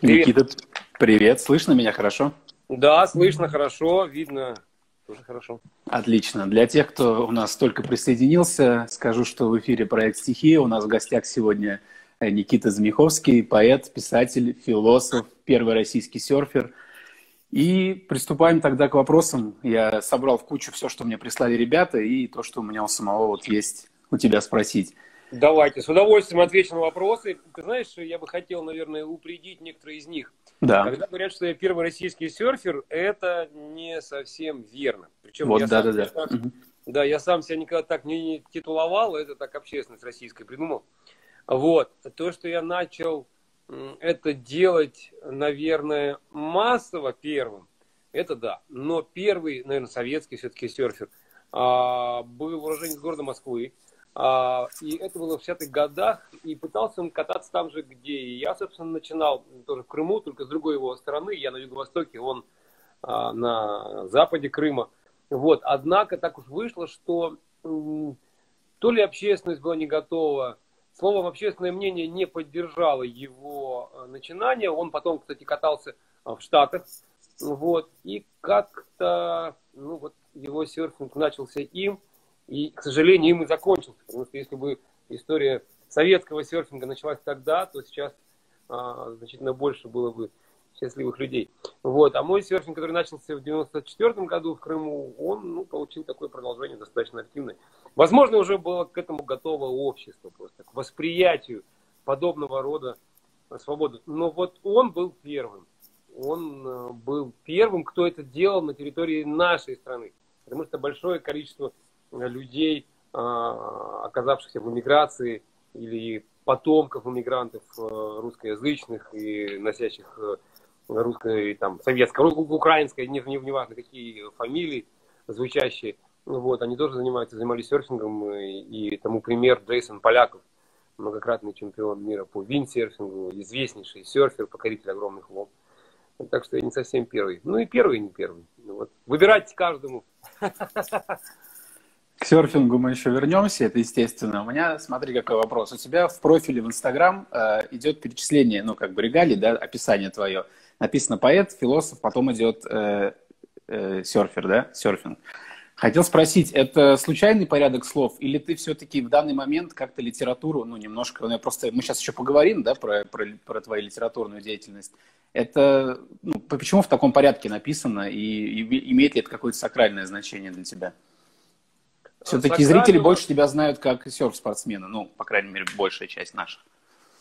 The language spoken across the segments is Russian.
Привет. Никита, привет. Слышно меня хорошо? Да, слышно хорошо, видно тоже хорошо. Отлично. Для тех, кто у нас только присоединился, скажу, что в эфире проект «Стихия». У нас в гостях сегодня э, Никита Замиховский, поэт, писатель, философ, первый российский серфер. И приступаем тогда к вопросам. Я собрал в кучу все, что мне прислали ребята, и то, что у меня у самого вот есть у тебя спросить. Давайте, с удовольствием отвечу на вопросы. Ты знаешь, я бы хотел, наверное, упредить некоторые из них. Да. Когда говорят, что я первый российский серфер, это не совсем верно. Причем вот, я да, сам, да, да. Так, угу. Да, я сам себя никогда так не титуловал, это так общественность российская придумал. Вот. То, что я начал это делать, наверное, массово первым, это да. Но первый, наверное, советский все-таки серфер а, был уроженец города Москвы. А, и это было в 60-х годах, и пытался он кататься там же, где и я, собственно, начинал, тоже в Крыму, только с другой его стороны, я на юго-востоке, он а, на западе Крыма. Вот. Однако так уж вышло, что то ли общественность была не готова, словом, общественное мнение не поддержало его а, начинание. Он потом, кстати, катался в Штатах. Вот. И как-то ну, вот его серфинг начался им. И, к сожалению, им и закончился. Потому что если бы история советского серфинга началась тогда, то сейчас а, значительно больше было бы счастливых людей. Вот. А мой серфинг, который начался в 94 году в Крыму, он ну, получил такое продолжение достаточно активное. Возможно, уже было к этому готово общество, просто к восприятию подобного рода свободы. Но вот он был первым. Он э, был первым, кто это делал на территории нашей страны. Потому что большое количество людей, а, оказавшихся в эмиграции или потомков иммигрантов э, русскоязычных и носящих э, русское, там, советское, украинское, не, не, не важно какие фамилии звучащие, вот, они тоже занимаются, занимались серфингом, и, и тому пример Джейсон Поляков, многократный чемпион мира по виндсерфингу, известнейший серфер, покоритель огромных волн. Так что я не совсем первый. Ну и первый, и не первый. Вот. Выбирать каждому. К серфингу мы еще вернемся, это естественно. У меня, смотри, какой вопрос. У тебя в профиле в Инстаграм э, идет перечисление, ну, как бы регалий, да, описание твое. Написано поэт, философ, потом идет э, э, серфер, да, серфинг. Хотел спросить, это случайный порядок слов, или ты все-таки в данный момент как-то литературу, ну, немножко, ну, просто, мы сейчас еще поговорим, да, про, про, про твою литературную деятельность. Это, ну, почему в таком порядке написано, и, и имеет ли это какое-то сакральное значение для тебя? Все-таки зрители больше тебя знают как серф-спортсмена, ну, по крайней мере, большая часть наших.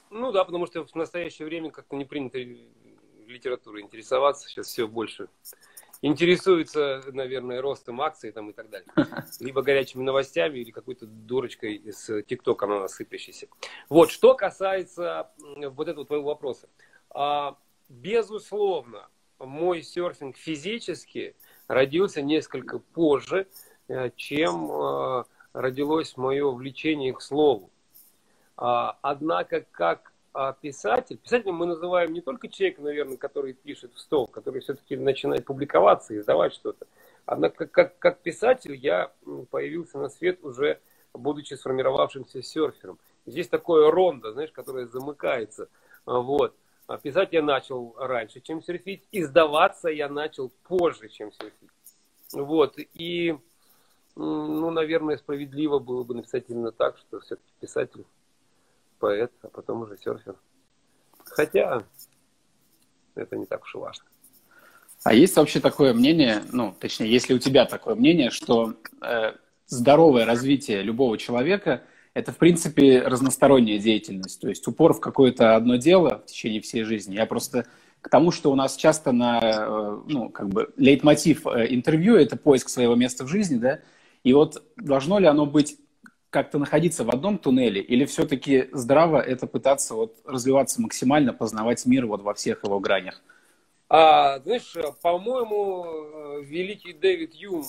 Ну да, потому что в настоящее время как-то не принято литературой интересоваться, сейчас все больше интересуется, наверное, ростом акций там и так далее. Либо горячими новостями, или какой-то дурочкой из ТикТока на нас сыпящейся. Вот, что касается вот этого твоего вопроса. А, безусловно, мой серфинг физически родился несколько позже, чем э, родилось мое влечение к слову. А, однако, как а, писатель, писателем мы называем не только человека, наверное, который пишет в стол, который все-таки начинает публиковаться, издавать что-то. Однако, как, как писатель, я появился на свет уже будучи сформировавшимся серфером. Здесь такое рондо, знаешь, которое замыкается. Вот. А писать я начал раньше, чем серфить. Издаваться я начал позже, чем серфить. Вот. И ну, наверное, справедливо было бы написать именно так, что все-таки писатель, поэт, а потом уже серфер. Хотя это не так уж и важно. А есть вообще такое мнение, ну, точнее, если у тебя такое мнение, что э, здоровое развитие любого человека – это, в принципе, разносторонняя деятельность, то есть упор в какое-то одно дело в течение всей жизни. Я просто к тому, что у нас часто на, э, ну, как бы, лейтмотив э, интервью – это поиск своего места в жизни, да, и вот должно ли оно быть как-то находиться в одном туннеле, или все-таки здраво это пытаться вот развиваться максимально, познавать мир вот во всех его гранях? А, знаешь, по-моему, великий Дэвид Юм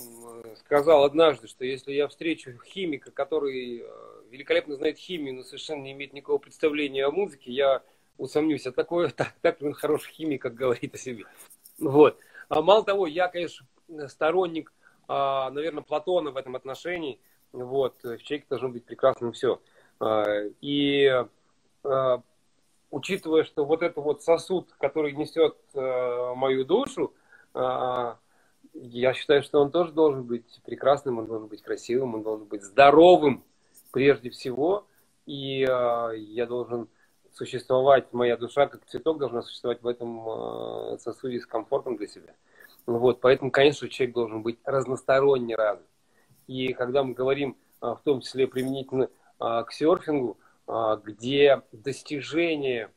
э, сказал однажды, что если я встречу химика, который э, великолепно знает химию, но совершенно не имеет никакого представления о музыке, я усомнюсь, а такой, так, так он хороший химик, как говорит о себе. Вот. А мало того, я, конечно, сторонник наверное, Платона в этом отношении. Вот, в человеке должно быть прекрасным все. А, и а, учитывая, что вот это вот сосуд, который несет э, мою душу, э, я считаю, что он тоже должен быть прекрасным, он должен быть красивым, он должен быть здоровым прежде всего. И э, я должен существовать, моя душа как цветок должна существовать в этом э, сосуде с комфортом для себя. Вот, поэтому, конечно, человек должен быть разносторонне развит. И когда мы говорим, э, в том числе применительно э, к серфингу, э, где достижение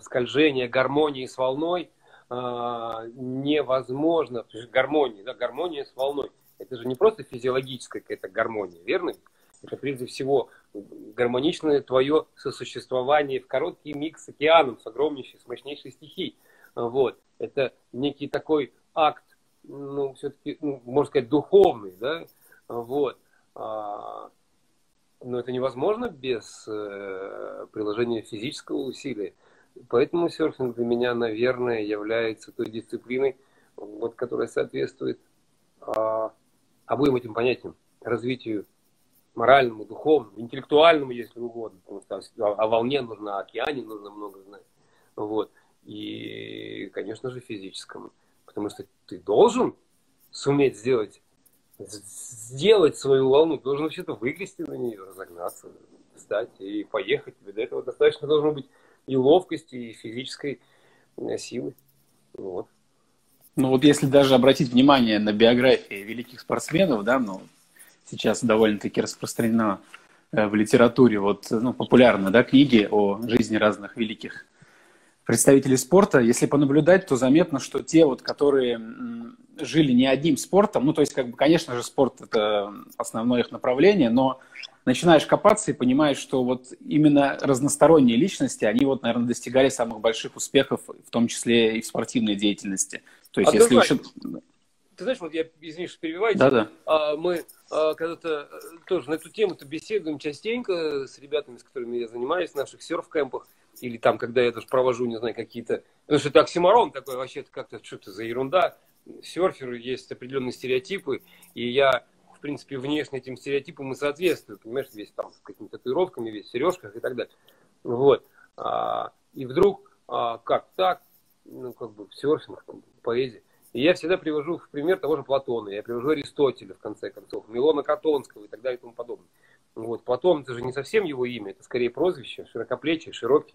скольжения гармонии с волной – а, невозможно, гармония, да, гармония с волной. Это же не просто физиологическая какая-то гармония, верно? Это прежде всего гармоничное твое сосуществование в короткий миг с океаном, с огромнейшей, с мощнейшей стихией. Вот. Это некий такой акт, ну, все-таки, ну, можно сказать, духовный, да, вот. А, но это невозможно без э, приложения физического усилия. Поэтому серфинг для меня, наверное, является той дисциплиной, вот, которая соответствует а, обоим этим понятиям. Развитию моральному, духовному, интеллектуальному, если угодно. Потому что о, волне нужно, о океане нужно много знать. Вот. И, конечно же, физическому. Потому что ты должен суметь сделать, сделать свою волну, должен вообще-то выгрести на нее, разогнаться, встать и поехать. Для этого достаточно должно быть и ловкости, и физической э, силы. Вот. Ну вот если даже обратить внимание на биографии великих спортсменов, да, ну, сейчас довольно-таки распространено э, в литературе, вот, ну, популярно, да, книги о жизни разных великих представителей спорта. Если понаблюдать, то заметно, что те вот, которые жили не одним спортом, ну, то есть, как бы, конечно же, спорт – это основное их направление, но начинаешь копаться и понимаешь, что вот именно разносторонние личности, они вот, наверное, достигали самых больших успехов, в том числе и в спортивной деятельности. То есть, если еще... Ты знаешь, вот я, извини, что перебиваю, да, да. А, мы а, когда-то э, тоже на эту тему-то беседуем частенько с ребятами, с которыми я занимаюсь в наших серф-кемпах, или там, когда я даже провожу, не знаю, какие-то... Потому что это оксиморон такой, вообще это как-то что-то за ерунда. Серферы есть определенные стереотипы, и я принципе, внешне этим стереотипам и соответствует. Понимаешь, весь там с какими-то татуировками, весь в сережках и так далее. Вот. А, и вдруг, а, как так, ну, как бы, серфинг, там, поэзия. И я всегда привожу в пример того же Платона, я привожу Аристотеля, в конце концов, Милона Катонского и так далее и тому подобное. Вот. Платон, это же не совсем его имя, это скорее прозвище, широкоплечий, широкий,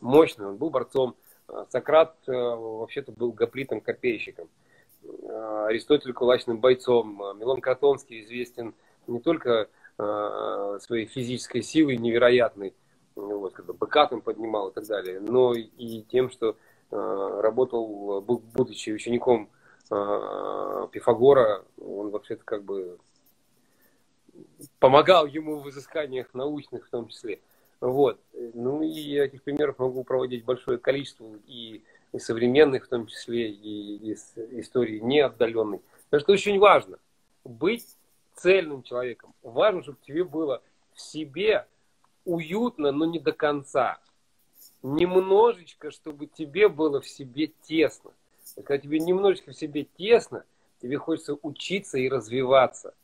мощный, он был борцом. А Сократ э, вообще-то был гоплитом-копейщиком. Э, Аристотель кулачным бойцом. Э, Милон Катонский известен не только своей физической силой невероятной, вот, когда быка там поднимал и так далее, но и тем, что работал, будучи учеником Пифагора, он вообще-то как бы помогал ему в изысканиях научных в том числе. Вот. Ну и этих примеров могу проводить большое количество и и современных, в том числе и из истории неотдаленной. Потому что очень важно быть цельным человеком. Важно, чтобы тебе было в себе уютно, но не до конца. Немножечко, чтобы тебе было в себе тесно. Когда тебе немножечко в себе тесно, тебе хочется учиться и развиваться.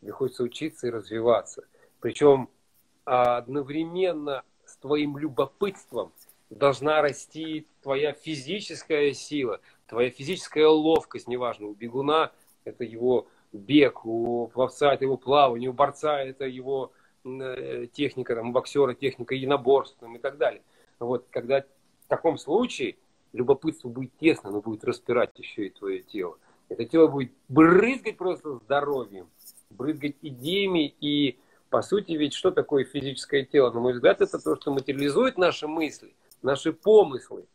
Тебе хочется учиться и развиваться. Причем одновременно с твоим любопытством должна расти твоя физическая сила, твоя физическая ловкость, неважно, у бегуна это его бег, у пловца это его плавание, у борца это его э, техника, там, у боксера техника единоборств там, и так далее. Вот, когда в таком случае любопытство будет тесно, оно будет распирать еще и твое тело. Это тело будет брызгать просто здоровьем, брызгать идеями и по сути, ведь что такое физическое тело? На мой взгляд, это то, что материализует наши мысли, наши помыслы.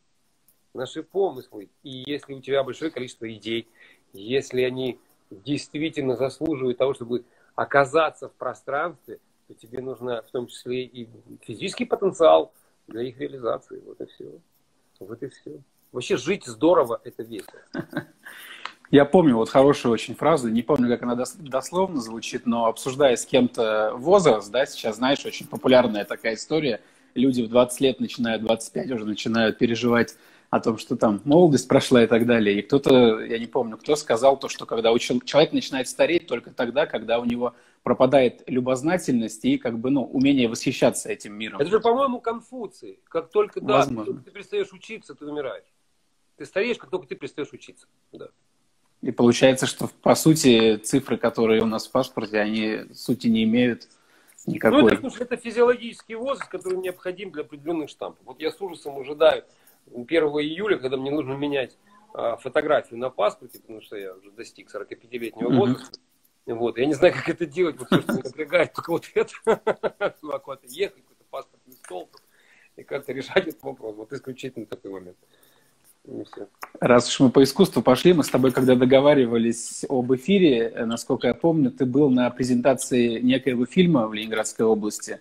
Наши помыслы. И если у тебя большое количество идей, если они действительно заслуживают того, чтобы оказаться в пространстве, то тебе нужно в том числе и физический потенциал для их реализации. Вот и все. Вот и все. Вообще жить здорово – это весело. Я помню вот хорошую очень фразу, не помню, как она дословно звучит, но обсуждая с кем-то возраст, да, сейчас, знаешь, очень популярная такая история – люди в 20 лет начинают, 25 уже начинают переживать о том, что там молодость прошла и так далее. И кто-то, я не помню, кто сказал то, что когда у человека начинает стареть только тогда, когда у него пропадает любознательность и как бы, ну, умение восхищаться этим миром. Это же, по-моему, Конфуций. Как только, да, Возможно. ты перестаешь учиться, ты умираешь. Ты стареешь, как только ты перестаешь учиться. Да. И получается, что по сути цифры, которые у нас в паспорте, они сути не имеют никакой. Ну, это, это физиологический возраст, который необходим для определенных штампов. Вот я с ужасом ожидаю 1 июля, когда мне нужно менять а, фотографию на паспорте, потому что я уже достиг 45-летнего mm-hmm. возраста. Вот. Я не знаю, как это делать, все, что напрягает, только вот это. Куда-то ехать, какой-то паспортный стол, и как-то решать этот вопрос. Вот исключительно такой момент. Раз уж мы по искусству пошли, мы с тобой, когда договаривались об эфире, э, насколько я помню, ты был на презентации некоего фильма в Ленинградской области.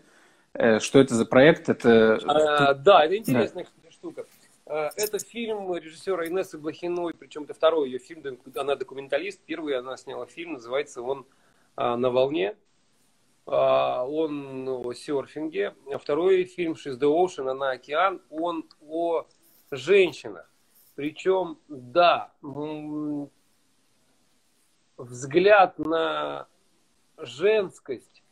Э, что это за проект? Это... А, да, это интересная да. штука. А, это фильм режиссера Инессы Блохиной, причем это второй ее фильм, она документалист. Первый она сняла фильм, называется он а, «На волне». Он о серфинге. А второй фильм «She's the Ocean», «Она океан», он о женщинах причем, да, взгляд на женскость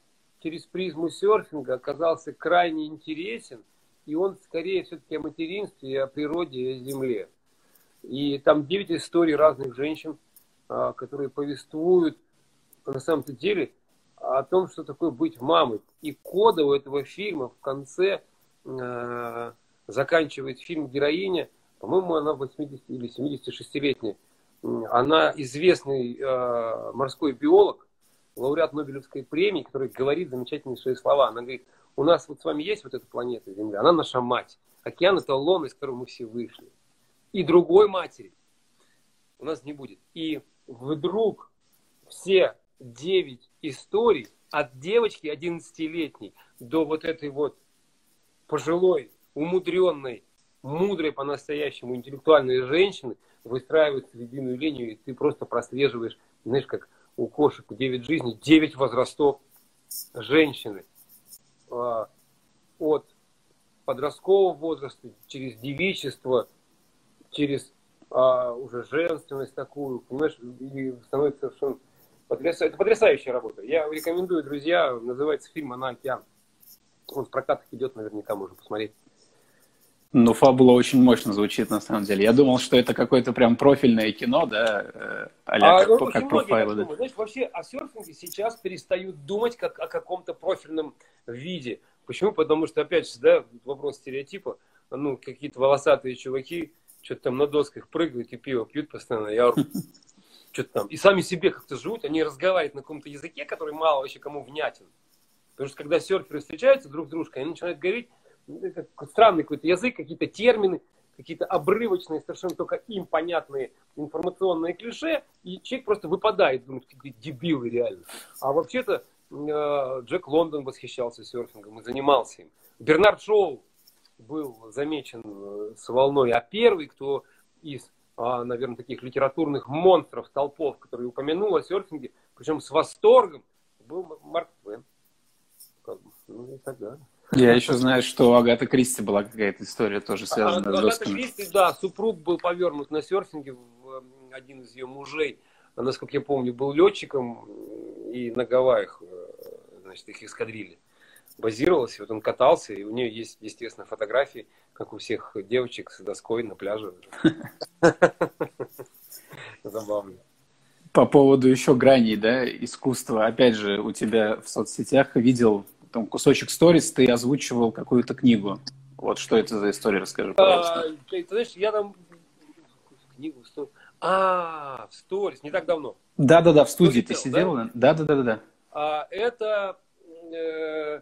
через призму серфинга оказался крайне интересен, и он скорее все-таки о материнстве, о природе, о земле. И там 9 историй разных женщин, а, которые повествуют на самом-то деле о том, что такое быть мамой. И кода у этого фильма в конце э, заканчивает фильм героиня – по-моему, она 80 или 76-летняя. Она известный э, морской биолог, лауреат Нобелевской премии, который говорит замечательные свои слова. Она говорит, у нас вот с вами есть вот эта планета Земля, она наша мать. Океан это лон, из которого мы все вышли. И другой матери у нас не будет. И вдруг все девять историй от девочки 11-летней до вот этой вот пожилой, умудренной мудрые по-настоящему интеллектуальные женщины выстраивают единую линию, и ты просто прослеживаешь, знаешь, как у кошек 9 жизней, 9 возрастов женщины. А, от подросткового возраста, через девичество, через а, уже женственность такую, понимаешь, и становится совершенно потрясающая. Это потрясающая работа. Я рекомендую, друзья, называется фильм «Она океан». Он в прокатах идет, наверняка можно посмотреть. Ну, фабула очень мощно звучит, на самом деле. Я думал, что это какое-то прям профильное кино, да, э, а, как, ну, как профайлы. Да. Знаешь, вообще о серфинге сейчас перестают думать как о каком-то профильном виде. Почему? Потому что, опять же, да, вопрос стереотипа. Ну, какие-то волосатые чуваки что-то там на досках прыгают и пиво пьют постоянно. Я что-то там. И сами себе как-то живут, они разговаривают на каком-то языке, который мало вообще кому внятен. Потому что когда серферы встречаются друг с дружкой, они начинают говорить странный какой-то язык, какие-то термины, какие-то обрывочные, совершенно только им понятные информационные клише, и человек просто выпадает, думает, дебилы реально. А вообще-то э, Джек Лондон восхищался серфингом и занимался им. Бернард Шоу был замечен э, с волной, а первый, кто из, а, наверное, таких литературных монстров, толпов, которые упомянул о серфинге, причем с восторгом, был Марк Твен. Ну и так далее. Я еще знаю, что у Агаты Кристи была какая-то история тоже связанная а, с Агата Кристи, да, супруг был повернут на серфинге, один из ее мужей, насколько я помню, был летчиком, и на Гавайях, э, значит, их эскадрили базировалась, и вот он катался, и у нее есть, естественно, фотографии, как у всех девочек с доской на пляже. Забавно. По поводу еще граней, да, искусства. Опять же, у тебя в соцсетях видел там кусочек сторис, ты озвучивал какую-то книгу. Вот что это за история, расскажи, а, пожалуйста. А, ты, знаешь, я там книгу А, в сторис, не так давно. Да-да-да, в студии ты сидел? Да-да-да-да. А, это э,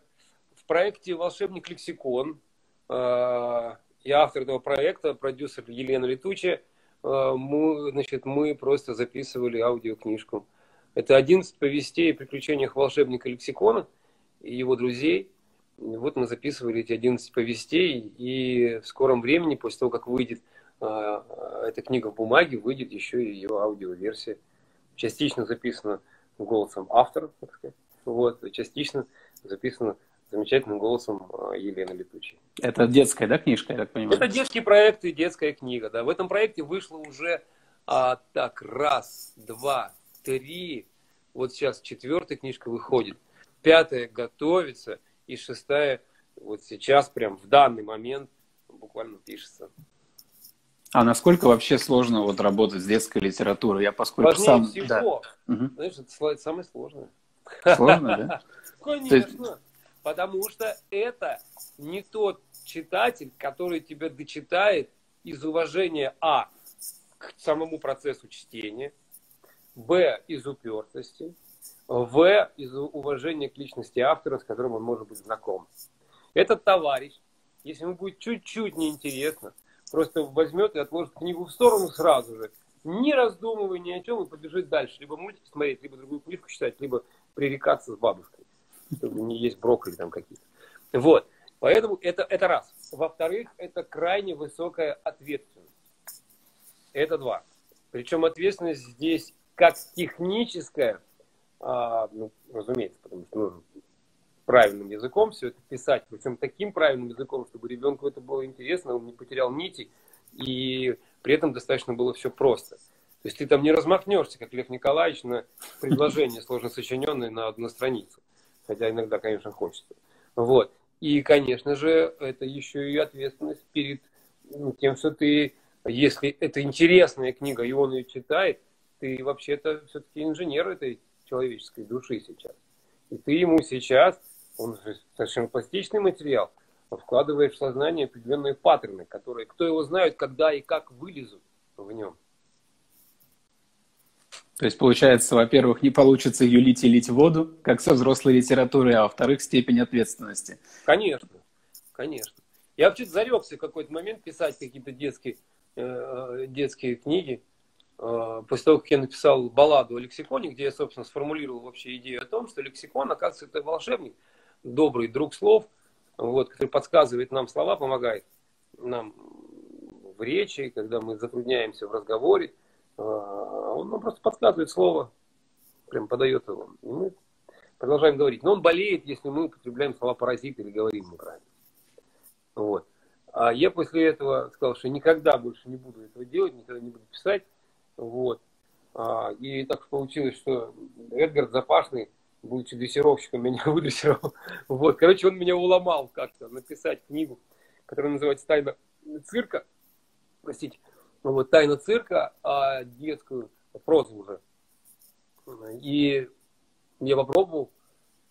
в проекте «Волшебник лексикон». Э, я автор этого проекта, продюсер Елена Летучая. Э, мы, значит, мы просто записывали аудиокнижку. Это 11 повестей о приключениях волшебника лексикона – и его друзей. Вот мы записывали эти 11 повестей, и в скором времени, после того, как выйдет э, эта книга в бумаге, выйдет еще и ее аудиоверсия. Частично записана голосом автора, так сказать, вот, частично записана замечательным голосом Елены Летучей. Это детская, да, книжка, я так понимаю? Это детский проект и детская книга, да. В этом проекте вышло уже а, так, раз, два, три, Вот сейчас четвертая книжка выходит, пятая готовится, и шестая вот сейчас, прям в данный момент, буквально пишется. А насколько вообще сложно вот работать с детской литературой? Я поскольку Сложнее сам... всего. Да. Угу. Знаешь, это самое сложное. Сложно, да? Конечно. Потому что это не тот читатель, который тебя дочитает из уважения А к самому процессу чтения, Б из упертости, В из уважения к личности автора, с которым он может быть знаком. Этот товарищ, если ему будет чуть-чуть неинтересно, просто возьмет и отложит книгу в сторону сразу же, не раздумывая ни о чем, и побежит дальше. Либо мультики смотреть, либо другую книжку читать, либо пререкаться с бабушкой, чтобы не есть брокколи там какие-то. Вот. Поэтому это, это раз. Во-вторых, это крайне высокая ответственность. Это два. Причем ответственность здесь как техническая, а, ну, разумеется, потому что нужно правильным языком все это писать, причем таким правильным языком, чтобы ребенку это было интересно, он не потерял нити, и при этом достаточно было все просто. То есть ты там не размахнешься, как Лев Николаевич, на предложение сложно сочиненное на одну страницу. Хотя иногда, конечно, хочется. Вот. И, конечно же, это еще и ответственность перед ну, тем, что ты, если это интересная книга, и он ее читает, ты вообще-то все-таки инженер этой человеческой души сейчас. И ты ему сейчас, он же совершенно пластичный материал, вкладываешь в сознание определенные паттерны, которые, кто его знает, когда и как вылезут в нем. То есть, получается, во-первых, не получится юлить и лить воду, как со взрослой литературой, а во-вторых, степень ответственности. Конечно, конечно. Я вообще зарекся в какой-то момент писать какие-то детские, э, детские книги. Э, после того, как я написал балладу о лексиконе, где я, собственно, сформулировал вообще идею о том, что лексикон, оказывается, это волшебник, добрый друг слов, вот, который подсказывает нам слова, помогает нам в речи, когда мы затрудняемся в разговоре. А, он нам просто подсказывает слово, прям подает его. И мы продолжаем говорить. Но он болеет, если мы употребляем слова паразит или говорим неправильно. Вот. А я после этого сказал, что никогда больше не буду этого делать, никогда не буду писать. Вот. А, и так получилось, что Эдгард Запашный, будучи дрессировщиком, меня выдрессировал. Вот. Короче, он меня уломал как-то написать книгу, которая называется «Тайна цирка». Простите. Вот «Тайна цирка», а детскую прозу уже. И я попробовал,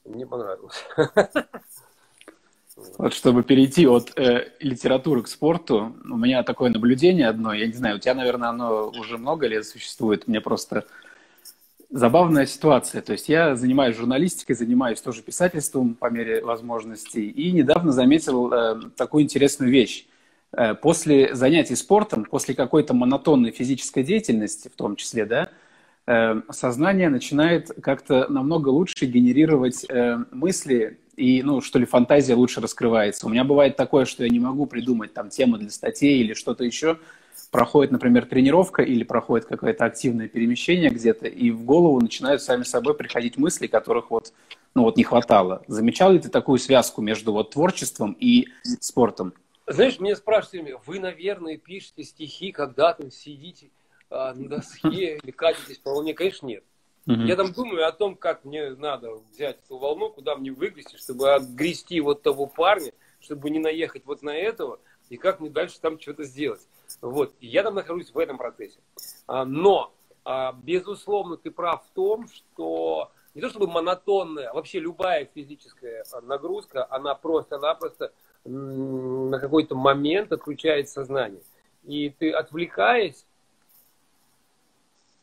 мне понравилось. Вот чтобы перейти от э, литературы к спорту, у меня такое наблюдение одно, я не знаю, у тебя, наверное, оно уже много лет существует, мне просто забавная ситуация. То есть я занимаюсь журналистикой, занимаюсь тоже писательством по мере возможностей, и недавно заметил э, такую интересную вещь. Э, после занятий спортом, после какой-то монотонной физической деятельности, в том числе, да, э, сознание начинает как-то намного лучше генерировать э, мысли, и, ну, что ли, фантазия лучше раскрывается. У меня бывает такое, что я не могу придумать там темы для статей или что-то еще. Проходит, например, тренировка или проходит какое-то активное перемещение где-то, и в голову начинают сами собой приходить мысли, которых вот, ну, вот не хватало. Замечал ли ты такую связку между вот творчеством и спортом? Знаешь, меня спрашивают, вы, наверное, пишете стихи, когда там сидите а, на доске или катитесь по волне. Конечно, нет. Угу. Я там думаю о том, как мне надо взять эту волну, куда мне выгрести, чтобы отгрести вот того парня, чтобы не наехать вот на этого, и как мне дальше там что-то сделать. Вот. И я там нахожусь в этом процессе. А, но, а, безусловно, ты прав в том, что не то чтобы монотонная, а вообще любая физическая нагрузка, она просто-напросто на какой-то момент отключает сознание. И ты, отвлекаясь,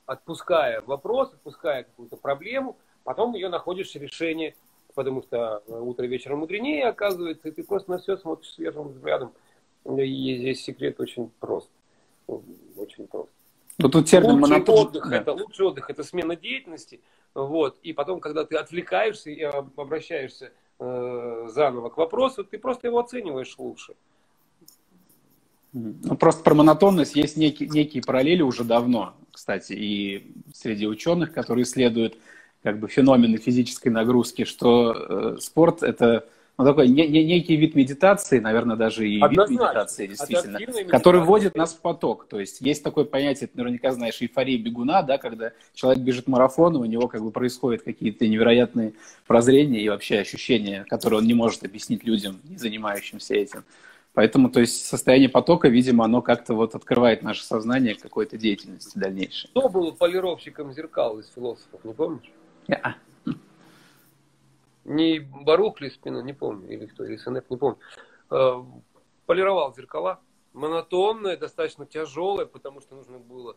отпуская вопрос, отпуская какую-то проблему, потом ее находишь решение, потому что утро вечером мудренее оказывается, и ты просто на все смотришь свежим взглядом. И здесь секрет очень прост. Очень прост. Но тут термин лучший монотон... отдых, да. это лучший отдых, это смена деятельности, вот, и потом, когда ты отвлекаешься и обращаешься э, заново к вопросу, ты просто его оцениваешь лучше. Ну, просто про монотонность есть некие, некие параллели уже давно, кстати, и среди ученых, которые исследуют как бы феномены физической нагрузки, что э, спорт это ну, такой не, не, некий вид медитации, наверное, даже и Однозначно. вид медитации, действительно, медитация. который вводит нас в поток. То есть есть такое понятие, ты наверняка знаешь, эйфория бегуна, да, когда человек бежит марафон, у него как бы происходят какие-то невероятные прозрения и вообще ощущения, которые он не может объяснить людям, не занимающимся этим. Поэтому, то есть, состояние потока, видимо, оно как-то вот открывает наше сознание к какой-то деятельности дальнейшей. Кто был полировщиком зеркал из философов, не помнишь? Yeah. Не Барух ли спина, не помню, или кто, или Сенек, не помню. Э, полировал зеркала. Монотонное, достаточно тяжелое, потому что нужно было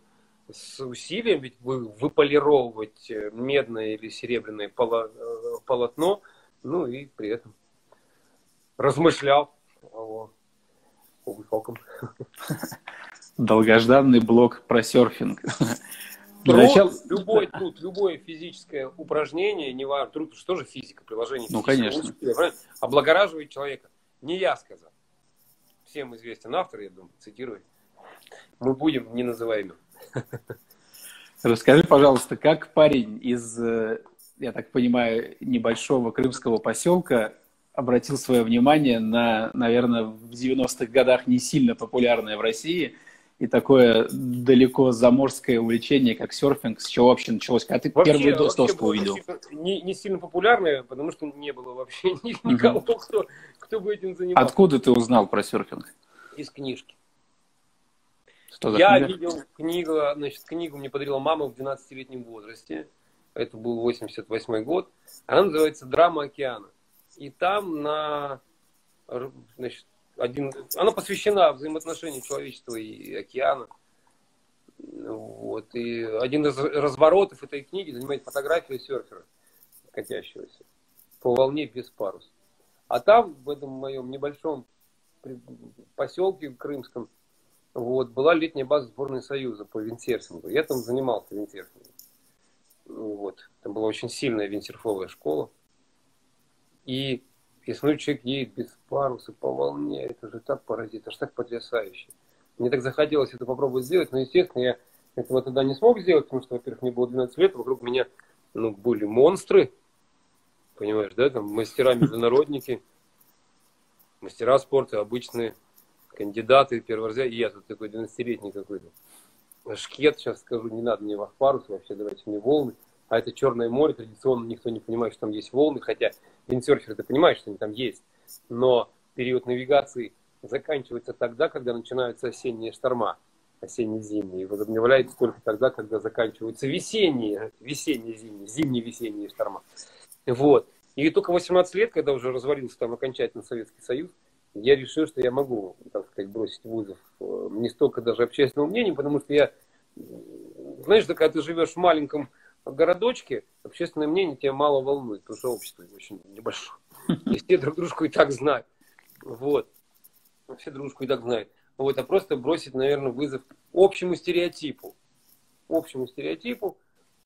с усилием ведь выполировывать э, медное или серебряное э, полотно, ну и при этом размышлял высоком. Долгожданный блок про серфинг. Труд, начала... любой труд, любое физическое упражнение, не важно, труд, что же физика, приложение Ну, конечно. облагораживает человека. Не я сказал. Всем известен автор, я думаю, цитировать. Мы будем, не называем Расскажи, пожалуйста, как парень из, э, я так понимаю, небольшого крымского поселка обратил свое внимание на, наверное, в 90-х годах не сильно популярное в России и такое далеко заморское увлечение, как серфинг, с чего вообще началось? Когда ты вообще, первую вообще доску увидел? Не, не сильно популярное, потому что не было вообще никого, uh-huh. кто, кто бы этим занимался. Откуда ты узнал про серфинг? Из книжки. Что Я книга? видел книгу, значит, книгу мне подарила мама в 12-летнем возрасте. Это был 88 год. Она называется «Драма океана». И там на, значит, один, она посвящена взаимоотношениям человечества и океана. Вот. И один из разворотов этой книги занимает фотография серфера, катящегося по волне без паруса. А там, в этом моем небольшом поселке крымском, вот, была летняя база сборной Союза по виндсерфингу. Я там занимался виндсерфингом. Вот. Там была очень сильная виндсерфовая школа. И смотрю, человек едет без паруса по волне, это же так поразит, же так потрясающе. Мне так захотелось это попробовать сделать, но, естественно, я этого тогда не смог сделать, потому что, во-первых, мне было 12 лет, вокруг меня ну, были монстры, понимаешь, да, там мастера-международники, мастера спорта, обычные кандидаты первого разряда, и я тут такой 12-летний какой-то. Шкет, сейчас скажу, не надо мне в парус, вообще давайте мне волны. А это Черное море, традиционно никто не понимает, что там есть волны, хотя виндсерферы ты понимаешь, что они там есть. Но период навигации заканчивается тогда, когда начинаются осенние шторма, осенне-зимние, и возобновляется только тогда, когда заканчиваются весенние, весенние-зимние, зимние-весенние шторма. Вот. И только 18 лет, когда уже развалился там окончательно Советский Союз, я решил, что я могу, так сказать, бросить вызов э, не столько даже общественному мнению, потому что я, знаешь, когда ты живешь в маленьком городочке общественное мнение тебя мало волнует, потому что общество очень небольшое. И все друг дружку и так знают. Вот. Все дружку и так знают. Вот, а просто бросить, наверное, вызов общему стереотипу. Общему стереотипу.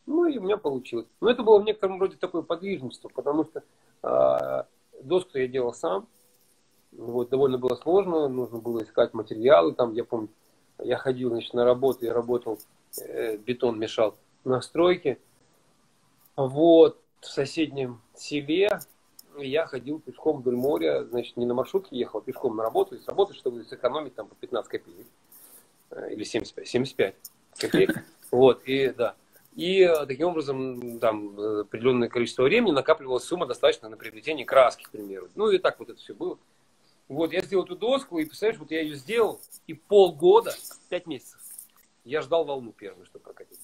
Ну и у меня получилось. Но это было в некотором роде такое подвижничество, потому что э, доску я делал сам. Вот, довольно было сложно, нужно было искать материалы. Там, я помню, я ходил значит, на работу, я работал, э, бетон мешал на стройке. Вот, в соседнем селе я ходил пешком вдоль моря, значит, не на маршрутке ехал, а пешком на работу, и с работы, чтобы сэкономить там по 15 копеек. Э, или 75, 75 копеек. Вот, и да. И э, таким образом там определенное количество времени накапливалась сумма достаточно на приобретение краски, к примеру. Ну и так вот это все было. Вот, я сделал эту доску, и, представляешь, вот я ее сделал, и полгода, пять месяцев, я ждал волну первую, чтобы прокатить.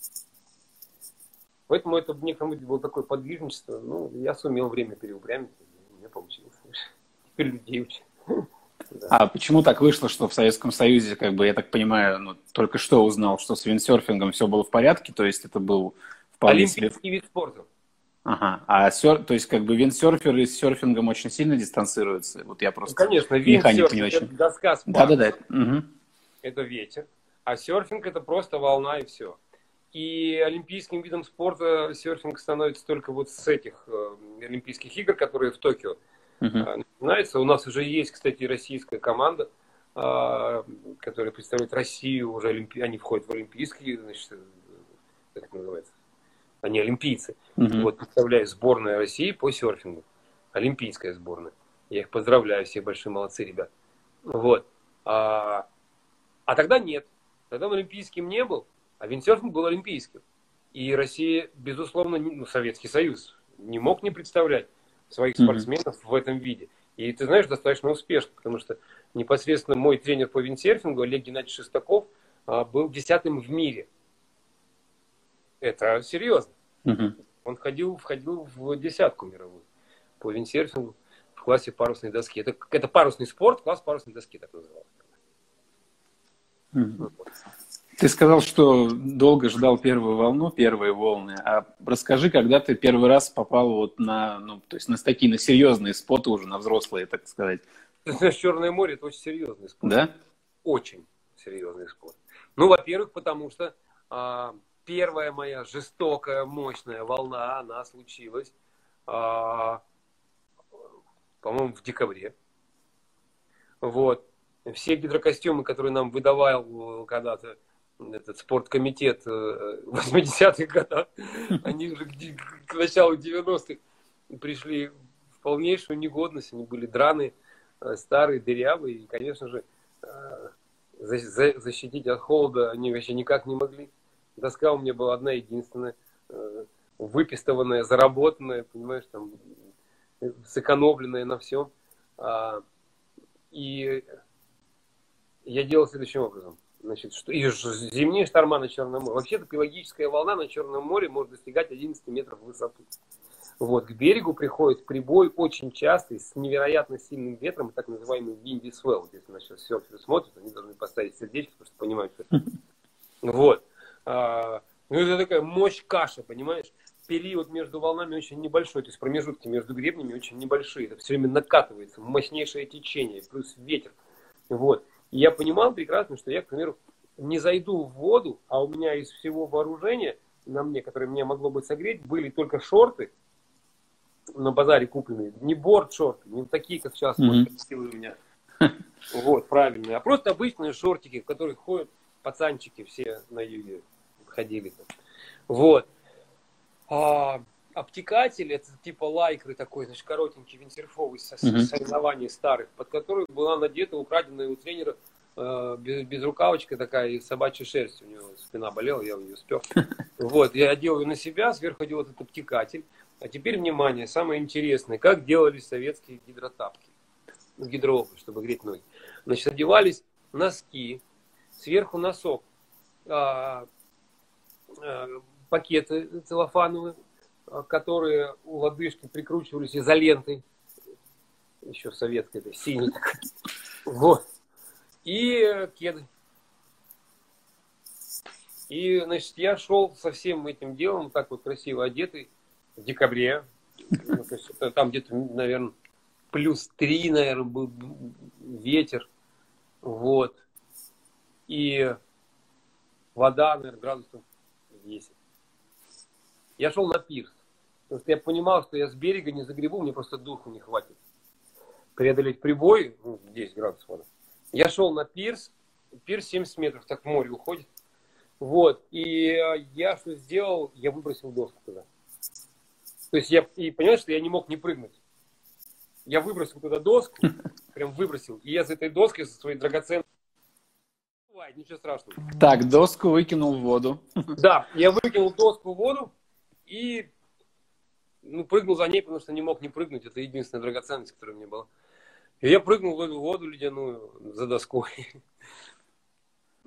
Поэтому это в некотором виде было такое подвижничество. Ну, я сумел время переупрямить, у меня получилось. Теперь людей учат. Да. А почему так вышло, что в Советском Союзе, как бы, я так понимаю, ну, только что узнал, что с виндсерфингом все было в порядке, то есть это был вполне Олимпийский себе... вид спорта. Ага, а сер... то есть как бы виндсерферы с серфингом очень сильно дистанцируются? Вот я просто ну, конечно, виндсерфинг не очень. это доска с Да-да-да. Угу. Это ветер, а серфинг это просто волна и все. И олимпийским видом спорта серфинг становится только вот с этих э, Олимпийских игр, которые в Токио uh-huh. начинаются. У нас уже есть, кстати, российская команда, э, которая представляет Россию, уже олимпи... они входят в олимпийские, значит, как это называется, они олимпийцы. Uh-huh. Вот представляю сборная России по серфингу, олимпийская сборная. Я их поздравляю, все большие молодцы, ребят. Вот. А, а тогда нет. Тогда он олимпийским не был, а виндсерфинг был олимпийским. И Россия, безусловно, ну, Советский Союз не мог не представлять своих спортсменов mm-hmm. в этом виде. И ты знаешь, достаточно успешно, потому что непосредственно мой тренер по виндсерфингу, Олег Геннадьевич Шестаков, а, был десятым в мире. Это серьезно. Mm-hmm. Он входил, входил в десятку мировую по виндсерфингу в классе парусной доски. Это, это парусный спорт, класс парусной доски так назывался. Mm-hmm. Ты сказал, что долго ждал первую волну, первые волны. А расскажи, когда ты первый раз попал вот на, ну, то есть на такие, на серьезные споты уже, на взрослые, так сказать. Ты знаешь, Черное море это очень серьезный спорт. Да? Очень серьезный спорт. Ну, во-первых, потому что а, первая моя жестокая, мощная волна, она случилась, а, по-моему, в декабре. Вот. Все гидрокостюмы, которые нам выдавал когда-то этот спорткомитет 80-х э, годов, они уже к, началу 90-х пришли в полнейшую негодность, они были драные, э, старые, дырявые, и, конечно же, э, защитить от холода они вообще никак не могли. Доска у меня была одна единственная, выпистованная, заработанная, понимаешь, там, сэкономленная на всем. А, и я делал следующим образом – Значит, что, и зимние шторма на Черном море. Вообще-то пелагическая волна на Черном море может достигать 11 метров в высоту. Вот, к берегу приходит прибой очень частый, с невероятно сильным ветром, так называемый swell. Вот если нас сейчас серферы смотрят, они должны поставить сердечко, потому что понимают, что это. Вот. А, ну, это такая мощь каша, понимаешь? Период между волнами очень небольшой, то есть промежутки между гребнями очень небольшие. Это все время накатывается, мощнейшее течение, плюс ветер. Вот. И я понимал прекрасно, что я, к примеру, не зайду в воду, а у меня из всего вооружения на мне, которое мне могло бы согреть, были только шорты на базаре купленные. Не борт-шорты, не такие, как сейчас mm-hmm. красивые у меня. Вот, правильные. А просто обычные шортики, в которых ходят пацанчики все на юге ходили. Вот. А, обтекатель, это типа лайкры такой, значит, коротенький винтерфовый со mm-hmm. соревнований старых, под который была надета украденная у тренера э, без, без рукавочка такая и собачья шерсть. У него спина болела, я у нее спер. Вот, я одел ее на себя, сверху одел этот обтекатель. А теперь, внимание, самое интересное, как делались советские гидротапки, гидроопы, чтобы греть ноги. Значит, одевались носки, сверху носок, а, а, пакеты целлофановые, которые у лодыжки прикручивались изолентой, еще советской, это синий Вот. И кеды. И, значит, я шел со всем этим делом, так вот красиво одетый, в декабре. Ну, там где-то, наверное, плюс три, наверное, был ветер. Вот. И вода, наверное, градусов 10. Я шел на пирс. Потому что я понимал, что я с берега не загребу, мне просто духу не хватит преодолеть прибой, ну, 10 градусов вода. Я шел на пирс, пирс 70 метров, так в море уходит. Вот, и э, я что сделал? Я выбросил доску туда. То есть я, и понимаешь, что я не мог не прыгнуть. Я выбросил туда доску, прям выбросил. И я с этой доской, со своей драгоценной ничего страшного. Так, доску выкинул в воду. Да, я выкинул доску в воду и ну, прыгнул за ней, потому что не мог не прыгнуть. Это единственная драгоценность, которая у меня была. И я прыгнул в эту воду ледяную за доской.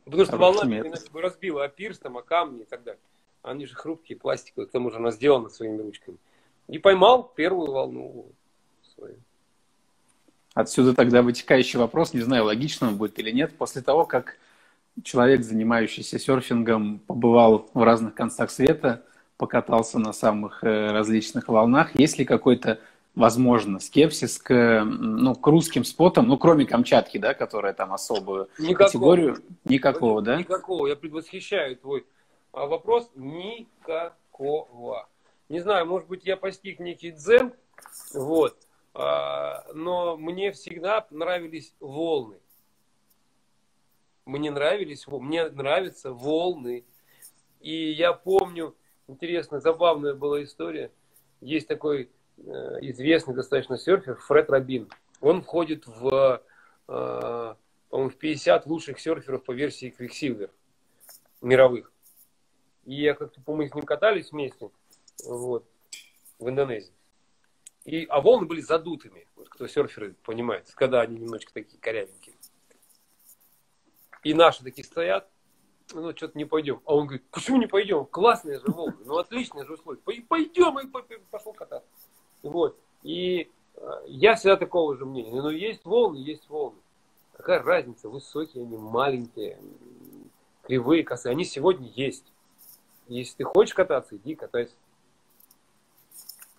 Потому что волна иначе бы разбила о пирс, там, о камни и так далее. Они же хрупкие, пластиковые, к тому же она сделана своими ручками. И поймал первую волну свою. Отсюда тогда вытекающий вопрос, не знаю, логично он будет или нет, после того, как человек, занимающийся серфингом, побывал в разных концах света, покатался на самых э, различных волнах. Есть ли какой-то, возможно, скепсис к, ну, к русским спотам, ну, кроме Камчатки, да, которая там особую Никакого. категорию? Никакого, да? Никакого. Я предвосхищаю твой а, вопрос. Никакого. Не знаю, может быть, я постиг некий дзен, вот, а, но мне всегда нравились волны. Мне нравились, мне нравятся волны. И я помню, интересная, забавная была история. Есть такой э, известный достаточно серфер Фред Рабин. Он входит в, э, по-моему, в 50 лучших серферов по версии Quicksilver мировых. И я как-то, по-моему, с ним катались вместе вот, в Индонезии. И, а волны были задутыми, вот кто серферы понимает, когда они немножечко такие корявенькие. И наши такие стоят, ну, что-то не пойдем. А он говорит, почему не пойдем? Классные же волны, ну, отличные же условия. Пойдем, и пошел кататься. Вот. И э, я всегда такого же мнения. Но есть волны, есть волны. Какая разница, высокие они, маленькие, кривые, косые. Они сегодня есть. Если ты хочешь кататься, иди катайся.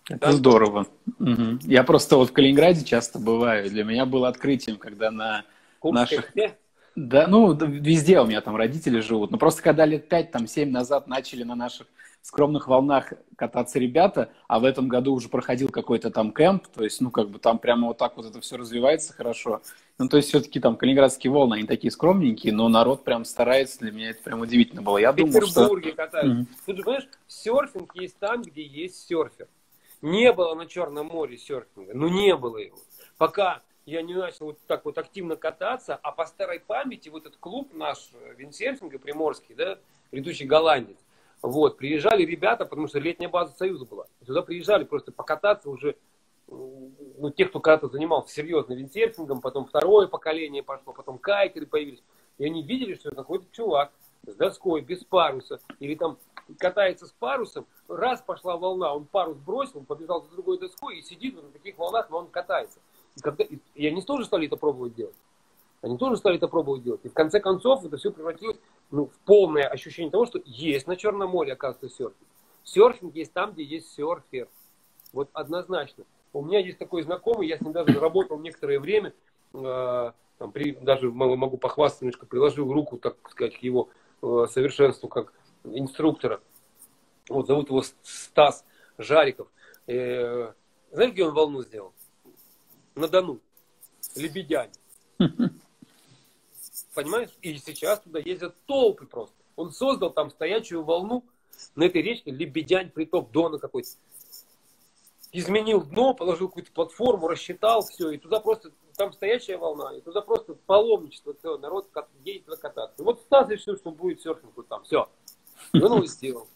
Это да? здорово. Угу. Я просто вот в Калининграде часто бываю. Для меня было открытием, когда на Курской наших... Где? Да, ну, везде у меня там родители живут. Но просто когда лет пять, там, семь назад начали на наших скромных волнах кататься ребята, а в этом году уже проходил какой-то там кемп, то есть, ну, как бы там прямо вот так вот это все развивается хорошо. Ну, то есть, все-таки там калининградские волны, они такие скромненькие, но народ прям старается, для меня это прям удивительно было. Я в думал, Петербурге что... катаются. Mm-hmm. Ты понимаешь, серфинг есть там, где есть серфер. Не было на Черном море серфинга, ну, не было его. Пока я не начал вот так вот активно кататься, а по старой памяти вот этот клуб наш э, виндсерфинга приморский, да, ведущий голландец, вот, приезжали ребята, потому что летняя база Союза была. Туда приезжали просто покататься уже, ну, тех, кто когда-то занимался серьезно виндсерфингом, потом второе поколение пошло, потом кайтеры появились. И они видели, что какой-то чувак с доской, без паруса, или там катается с парусом, раз пошла волна, он парус бросил, он побежал за другой доской и сидит на таких волнах, но он катается. И, когда, и они тоже стали это пробовать делать. Они тоже стали это пробовать делать. И в конце концов это все превратилось ну, в полное ощущение того, что есть на Черном море, оказывается, серфинг. Серфинг есть там, где есть серфер. Вот однозначно. У меня есть такой знакомый, я с ним даже работал некоторое время, э, там, при, даже могу, могу похвастаться, немножко приложил руку, так сказать, к его э, совершенству как инструктора. Вот зовут его Стас Жариков. Э, знаете, где он волну сделал? На Дону. Лебедянь. Понимаешь? И сейчас туда ездят толпы просто. Он создал там стоячую волну на этой речке, Лебедянь, приток Дона какой-то. Изменил дно, положил какую-то платформу, рассчитал все, и туда просто, там стоячая волна, и туда просто паломничество, все, народ едет туда кататься. Вот Стас решил, что будет серфинг вот там, все. И сделал.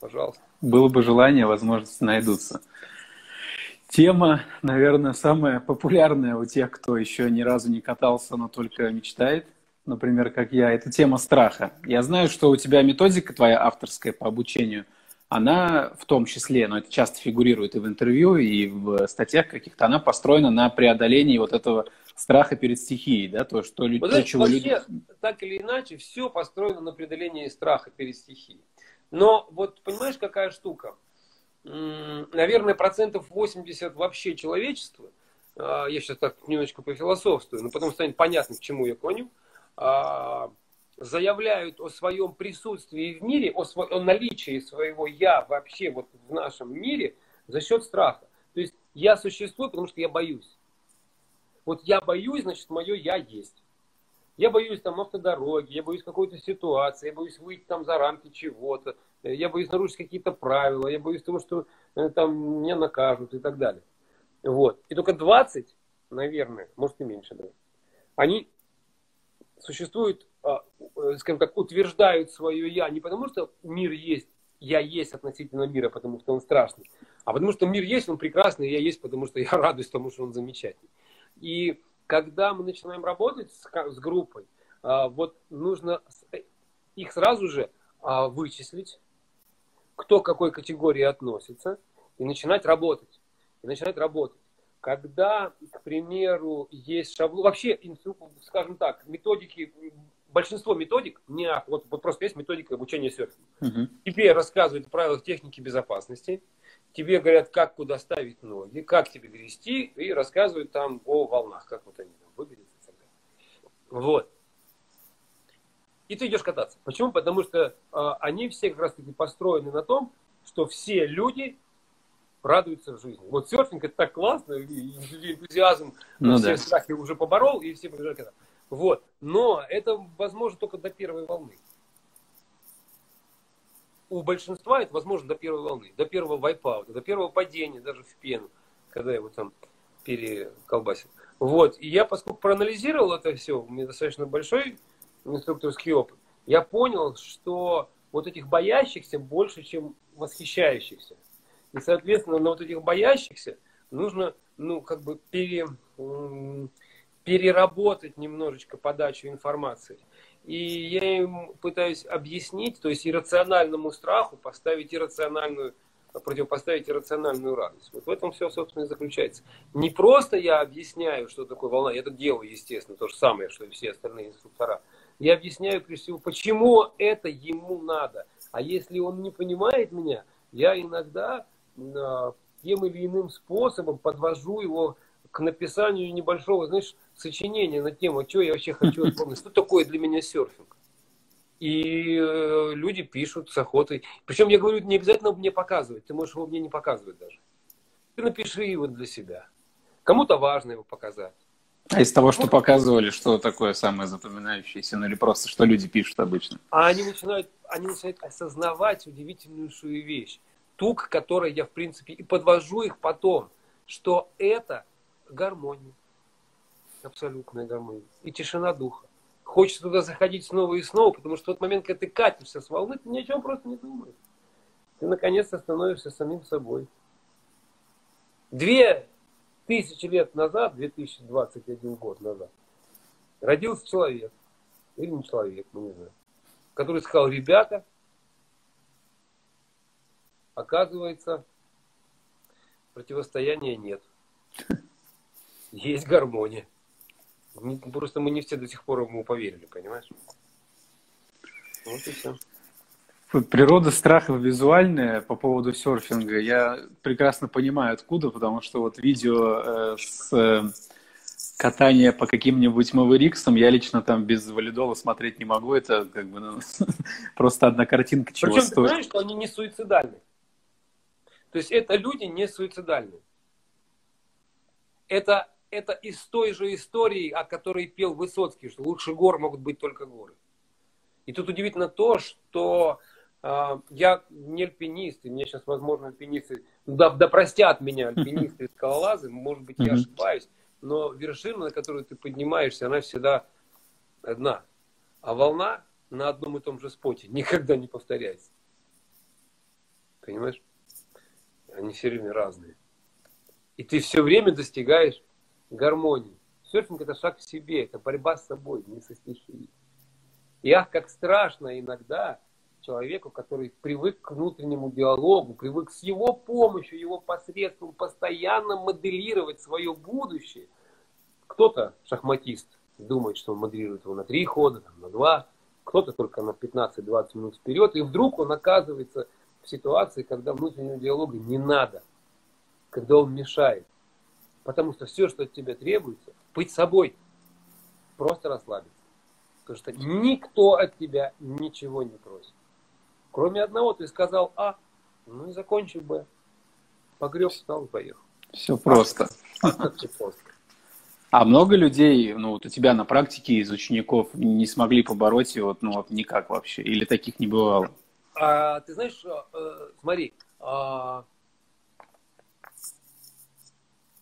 Пожалуйста. Было бы желание, возможности найдутся. Тема, наверное, самая популярная у тех, кто еще ни разу не катался, но только мечтает, например, как я, это тема страха. Я знаю, что у тебя методика твоя авторская по обучению, она в том числе, но это часто фигурирует и в интервью, и в статьях каких-то, она построена на преодолении вот этого страха перед стихией, да, то, что люди... Вот, чего вообще, люди... так или иначе, все построено на преодолении страха перед стихией. Но вот понимаешь, какая штука? Наверное, процентов 80 вообще человечества, а, я сейчас так немножечко пофилософствую, но потом станет понятно, к чему я клоню, а, заявляют о своем присутствии в мире, о, сво- о наличии своего «я» вообще вот в нашем мире за счет страха. То есть я существую, потому что я боюсь. Вот я боюсь, значит, мое «я» есть. Я боюсь там автодороги, я боюсь какой-то ситуации, я боюсь выйти там за рамки чего-то, я боюсь нарушить какие-то правила, я боюсь того, что э, там меня накажут и так далее. Вот. И только 20, наверное, может и меньше даже, они существуют, а, э, скажем так, утверждают свое я не потому, что мир есть, я есть относительно мира, потому что он страшный, а потому что мир есть, он прекрасный, я есть, потому что я радуюсь тому, что он замечательный. И когда мы начинаем работать с, с группой, а, вот нужно э, их сразу же а, вычислить, кто к какой категории относится, и начинать работать. И начинать работать. Когда, к примеру, есть шаблон, вообще, скажем так, методики, большинство методик, не, вот, вот просто есть методика обучения серфингу. Угу. Тебе рассказывают о правилах техники безопасности, тебе говорят, как куда ставить ноги, как тебе грести, и рассказывают там о волнах, как вот они там выглядят. Вот. И ты идешь кататься. Почему? Потому что э, они все как раз таки построены на том, что все люди радуются в жизни. Вот серфинг это так классно, энтузиазм, ну, все да. страхи уже поборол, и все побежали кататься. Вот. Но это возможно только до первой волны у большинства это возможно до первой волны, до первого вайпаута, до первого падения даже в пену, когда его там переколбасил. Вот, и я, поскольку проанализировал это все, у меня достаточно большой инструкторский опыт, я понял, что вот этих боящихся больше, чем восхищающихся. И, соответственно, на вот этих боящихся нужно, ну, как бы пере, переработать немножечко подачу информации. И я им пытаюсь объяснить, то есть иррациональному страху поставить иррациональную, противопоставить иррациональную радость. Вот в этом все, собственно, и заключается. Не просто я объясняю, что такое волна, я это делаю, естественно, то же самое, что и все остальные инструктора. Я объясняю, прежде всего, почему это ему надо. А если он не понимает меня, я иногда тем или иным способом подвожу его к написанию небольшого, знаешь, сочинения на тему, что я вообще хочу вспомнить, что такое для меня серфинг. И э, люди пишут с охотой. Причем я говорю, не обязательно мне показывать, ты можешь его мне не показывать даже. Ты напиши его для себя. Кому-то важно его показать. А из того, что показывали, что такое самое запоминающееся, ну или просто что люди пишут обычно? А они начинают, они начинают осознавать удивительную вещь ту, к которой я, в принципе, и подвожу их потом, что это гармония, абсолютная гармония и тишина духа. Хочется туда заходить снова и снова, потому что в тот момент, когда ты катишься с волны, ты ни о чем просто не думаешь. Ты наконец-то становишься самим собой. Две тысячи лет назад, 2021 год назад, родился человек, или не человек, мы не знаем, который сказал, ребята, Оказывается, противостояния нет. Есть гармония. Просто мы не все до сих пор ему поверили, понимаешь? Вот и все. Природа страхов визуальная по поводу серфинга. Я прекрасно понимаю, откуда, потому что вот видео э, с э, катания по каким-нибудь Мавериксам я лично там без валидола смотреть не могу. Это как бы ну, просто одна картинка чего Причем стоит. ты знаешь, что они не суицидальны. То есть это люди не суицидальные. Это, это из той же истории, о которой пел Высоцкий, что лучше гор могут быть только горы. И тут удивительно то, что я не альпинист, и мне сейчас, возможно, альпинисты, да, да простят меня альпинисты и скалолазы, может быть, я ошибаюсь, но вершина, на которую ты поднимаешься, она всегда одна. А волна на одном и том же споте никогда не повторяется. Понимаешь? Они все время разные. И ты все время достигаешь гармонии. Серфинг это шаг к себе, это борьба с собой, не со стихией. И ах, как страшно иногда человеку, который привык к внутреннему диалогу, привык с его помощью, его посредством постоянно моделировать свое будущее. Кто-то шахматист думает, что он моделирует его на три хода, на два, кто-то только на 15-20 минут вперед, и вдруг он оказывается в ситуации, когда внутреннего диалога не надо, когда он мешает. Потому что все, что от тебя требуется, быть собой, просто расслабиться. Потому что никто от тебя ничего не просит. Кроме одного, ты сказал А, ну и закончил Б. Погреб, встал и поехал. Все просто. А много людей, ну вот у тебя на практике из учеников не смогли побороть его, ну вот никак вообще? Или таких не бывало? А, ты знаешь, э, смотри, а,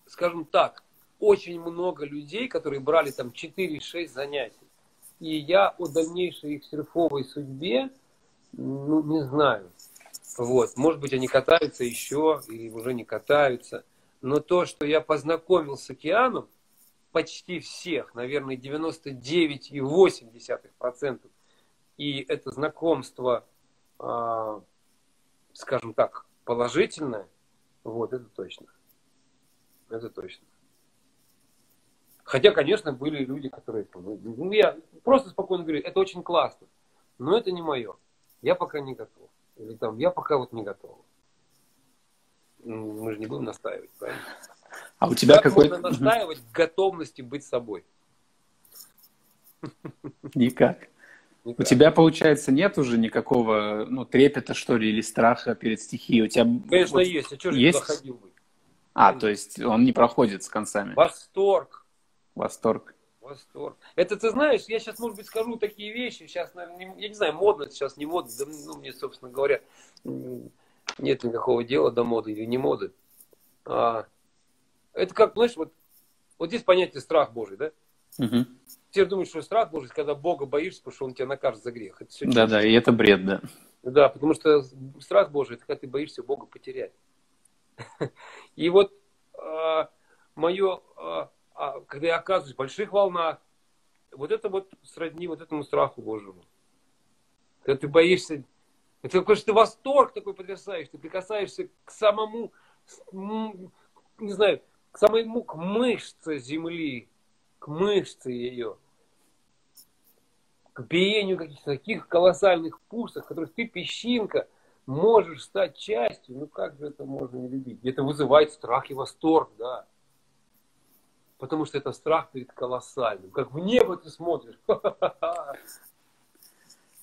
скажем так, очень много людей, которые брали там 4-6 занятий. И я о дальнейшей их серфовой судьбе, ну, не знаю. Вот. Может быть, они катаются еще или уже не катаются. Но то, что я познакомил с океаном, почти всех, наверное, 99,8%, и это знакомство а, скажем так, положительное, вот это точно. Это точно. Хотя, конечно, были люди, которые... Ну, я просто спокойно говорю, это очень классно, но это не мое. Я пока не готов. Или там, я пока вот не готов. Мы же не будем настаивать, правильно? А у тебя как какой... можно настаивать в готовности быть собой? Никак. Никак. У тебя, получается, нет уже никакого ну, трепета, что ли, или страха перед стихией? У тебя Конечно, вот, есть. А что же есть? ходил бы? А, то есть он не проходит с концами. Восторг. Восторг. Восторг. Это ты знаешь, я сейчас, может быть, скажу такие вещи. Сейчас, наверное, не, я не знаю, модно сейчас, не модно. Да, ну, мне, собственно говоря, нет никакого дела до моды или не моды. А, это как, знаешь, вот, вот здесь понятие страх Божий, да? Угу. Все думают, что страх Божий, когда Бога боишься, потому что Он тебя накажет за грех. Это да, да, и это бред, да. Да, потому что страх Божий, это когда ты боишься Бога потерять. И вот а, мое, а, когда я оказываюсь в больших волнах, вот это вот сродни вот этому страху Божьему. Когда ты боишься, это такой, что ты восторг такой потрясаешь, ты прикасаешься к самому, не знаю, к самому к мышце земли, к мышце ее, к биению каких-то таких колоссальных пульсов, которых ты, песчинка, можешь стать частью, ну как же это можно не любить? Это вызывает страх и восторг, да. Потому что это страх перед колоссальным. Как в небо ты смотришь.